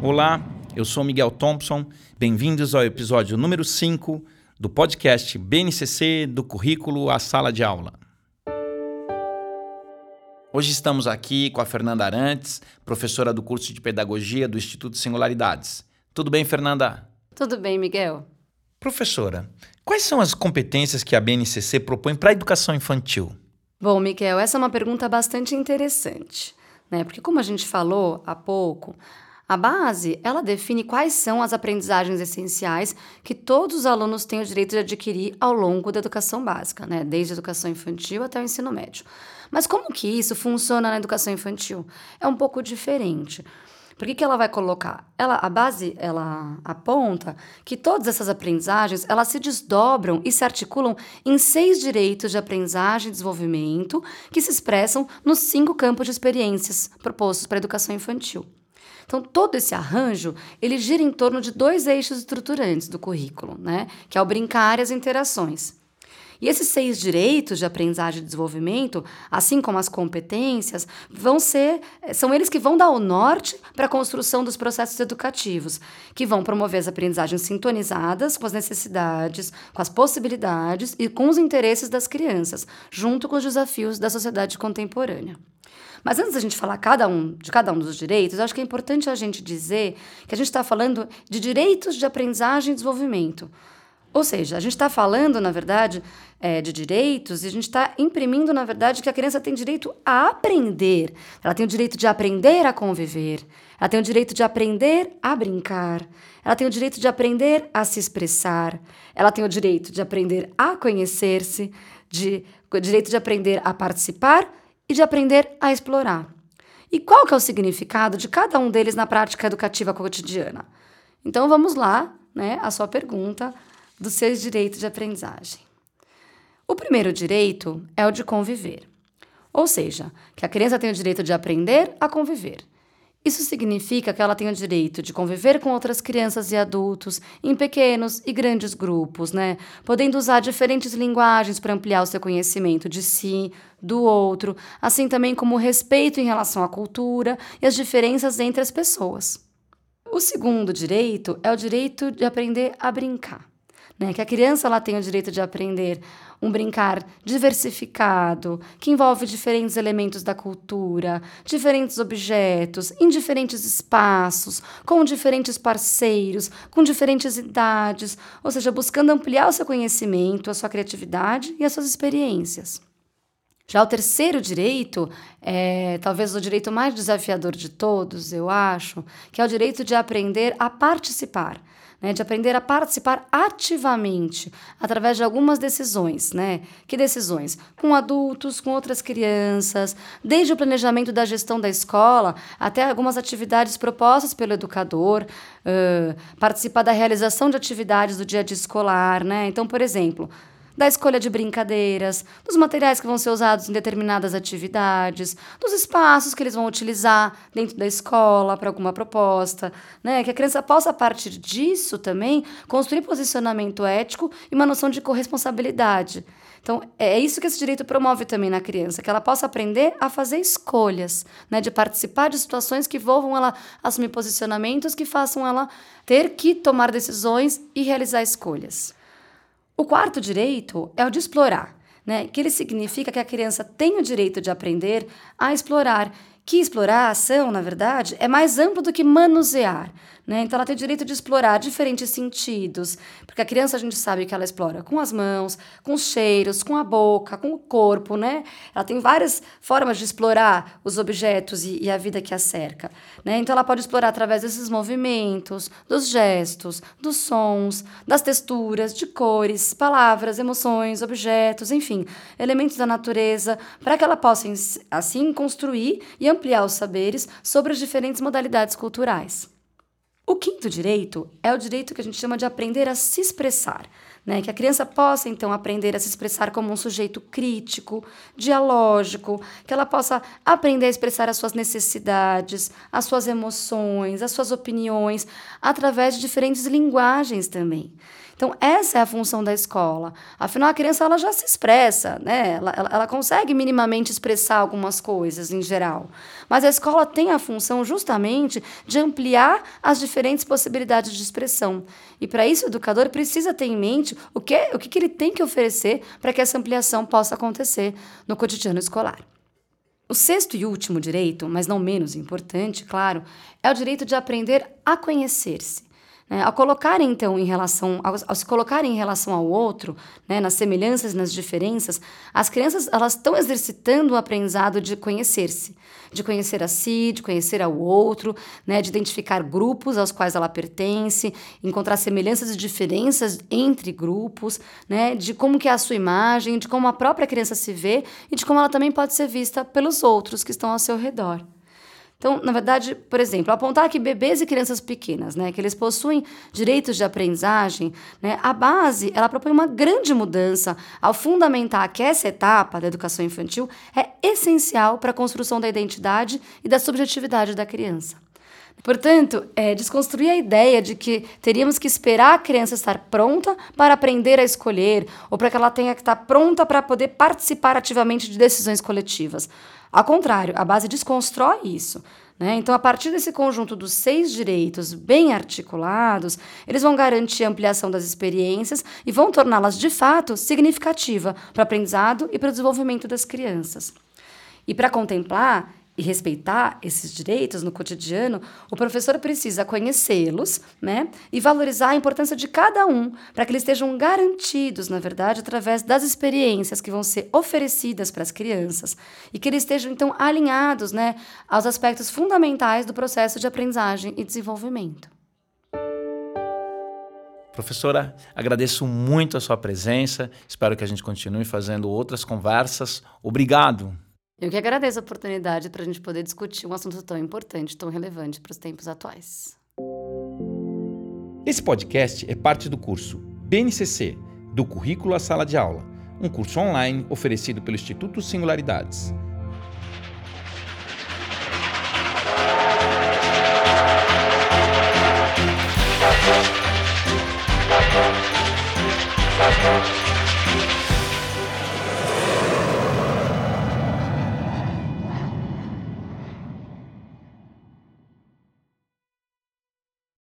Olá, eu sou Miguel Thompson. Bem-vindos ao episódio número 5 do podcast BNCC do currículo à sala de aula. Hoje estamos aqui com a Fernanda Arantes, professora do curso de Pedagogia do Instituto Singularidades. Tudo bem, Fernanda? Tudo bem, Miguel. Professora, quais são as competências que a BNCC propõe para a educação infantil? Bom, Miguel, essa é uma pergunta bastante interessante, né? Porque como a gente falou há pouco, a base, ela define quais são as aprendizagens essenciais que todos os alunos têm o direito de adquirir ao longo da educação básica, né? desde a educação infantil até o ensino médio. Mas como que isso funciona na educação infantil? É um pouco diferente. Por que, que ela vai colocar? Ela, a base, ela aponta que todas essas aprendizagens, elas se desdobram e se articulam em seis direitos de aprendizagem e desenvolvimento que se expressam nos cinco campos de experiências propostos para a educação infantil. Então, todo esse arranjo, ele gira em torno de dois eixos estruturantes do currículo, né? Que é o brincar e as interações. E esses seis direitos de aprendizagem e desenvolvimento, assim como as competências, vão ser, são eles que vão dar o norte para a construção dos processos educativos, que vão promover as aprendizagens sintonizadas com as necessidades, com as possibilidades e com os interesses das crianças, junto com os desafios da sociedade contemporânea. Mas antes da gente falar cada um, de cada um dos direitos, acho que é importante a gente dizer que a gente está falando de direitos de aprendizagem e desenvolvimento. Ou seja, a gente está falando, na verdade, é, de direitos e a gente está imprimindo, na verdade, que a criança tem direito a aprender. Ela tem o direito de aprender a conviver. Ela tem o direito de aprender a brincar. Ela tem o direito de aprender a se expressar. Ela tem o direito de aprender a conhecer-se, de, o direito de aprender a participar e de aprender a explorar. E qual que é o significado de cada um deles na prática educativa cotidiana? Então vamos lá, né, a sua pergunta dos seus direitos de aprendizagem. O primeiro direito é o de conviver. Ou seja, que a criança tem o direito de aprender a conviver. Isso significa que ela tem o direito de conviver com outras crianças e adultos em pequenos e grandes grupos, né? Podendo usar diferentes linguagens para ampliar o seu conhecimento de si, do outro, assim também como o respeito em relação à cultura e as diferenças entre as pessoas. O segundo direito é o direito de aprender a brincar né? Que a criança ela tem o direito de aprender um brincar diversificado, que envolve diferentes elementos da cultura, diferentes objetos, em diferentes espaços, com diferentes parceiros, com diferentes idades, ou seja, buscando ampliar o seu conhecimento, a sua criatividade e as suas experiências. Já o terceiro direito, é talvez o direito mais desafiador de todos, eu acho, que é o direito de aprender a participar né, de aprender a participar ativamente através de algumas decisões, né? Que decisões? Com adultos, com outras crianças, desde o planejamento da gestão da escola até algumas atividades propostas pelo educador, uh, participar da realização de atividades do dia a dia escolar, né? Então, por exemplo, da escolha de brincadeiras, dos materiais que vão ser usados em determinadas atividades, dos espaços que eles vão utilizar dentro da escola para alguma proposta, né? Que a criança possa, a partir disso também, construir posicionamento ético e uma noção de corresponsabilidade. Então, é isso que esse direito promove também na criança, que ela possa aprender a fazer escolhas, né, de participar de situações que envolvam ela assumir posicionamentos que façam ela ter que tomar decisões e realizar escolhas. O quarto direito é o de explorar, né? que ele significa que a criança tem o direito de aprender a explorar que explorar a ação, na verdade, é mais amplo do que manusear. Né? Então, ela tem o direito de explorar diferentes sentidos, porque a criança a gente sabe que ela explora com as mãos, com os cheiros, com a boca, com o corpo, né? Ela tem várias formas de explorar os objetos e, e a vida que a cerca. Né? Então, ela pode explorar através desses movimentos, dos gestos, dos sons, das texturas, de cores, palavras, emoções, objetos, enfim, elementos da natureza, para que ela possa, assim, construir e ampliar os saberes sobre as diferentes modalidades culturais. O quinto direito é o direito que a gente chama de aprender a se expressar. Né? Que a criança possa, então, aprender a se expressar como um sujeito crítico, dialógico, que ela possa aprender a expressar as suas necessidades, as suas emoções, as suas opiniões, através de diferentes linguagens também. Então, essa é a função da escola. Afinal, a criança ela já se expressa, né? Ela, ela, ela, consegue minimamente expressar algumas coisas em geral. Mas a escola tem a função justamente de ampliar as diferentes possibilidades de expressão. E para isso, o educador precisa ter em mente o que, o que, ele tem que oferecer para que essa ampliação possa acontecer no cotidiano escolar. O sexto e último direito, mas não menos importante, claro, é o direito de aprender a conhecer-se. Né? Ao colocar, então, em relação, ao, ao, se colocar em relação ao outro, né, nas semelhanças nas diferenças, as crianças elas estão exercitando o aprendizado de conhecer-se, de conhecer a si, de conhecer ao outro, né, de identificar grupos aos quais ela pertence, encontrar semelhanças e diferenças entre grupos, né, de como que é a sua imagem, de como a própria criança se vê e de como ela também pode ser vista pelos outros que estão ao seu redor. Então, na verdade, por exemplo, apontar que bebês e crianças pequenas, né, que eles possuem direitos de aprendizagem, né, a base, ela propõe uma grande mudança ao fundamentar que essa etapa da educação infantil é essencial para a construção da identidade e da subjetividade da criança. Portanto, é, desconstruir a ideia de que teríamos que esperar a criança estar pronta para aprender a escolher ou para que ela tenha que estar pronta para poder participar ativamente de decisões coletivas. Ao contrário, a base desconstrói isso. Né? Então, a partir desse conjunto dos seis direitos bem articulados, eles vão garantir a ampliação das experiências e vão torná-las de fato significativa para o aprendizado e para o desenvolvimento das crianças. E para contemplar e respeitar esses direitos no cotidiano, o professor precisa conhecê-los, né, e valorizar a importância de cada um, para que eles estejam garantidos, na verdade, através das experiências que vão ser oferecidas para as crianças e que eles estejam então alinhados, né, aos aspectos fundamentais do processo de aprendizagem e desenvolvimento. Professora, agradeço muito a sua presença. Espero que a gente continue fazendo outras conversas. Obrigado. Eu que agradeço a oportunidade para a gente poder discutir um assunto tão importante, tão relevante para os tempos atuais. Esse podcast é parte do curso BNCC, do Currículo à Sala de Aula, um curso online oferecido pelo Instituto Singularidades.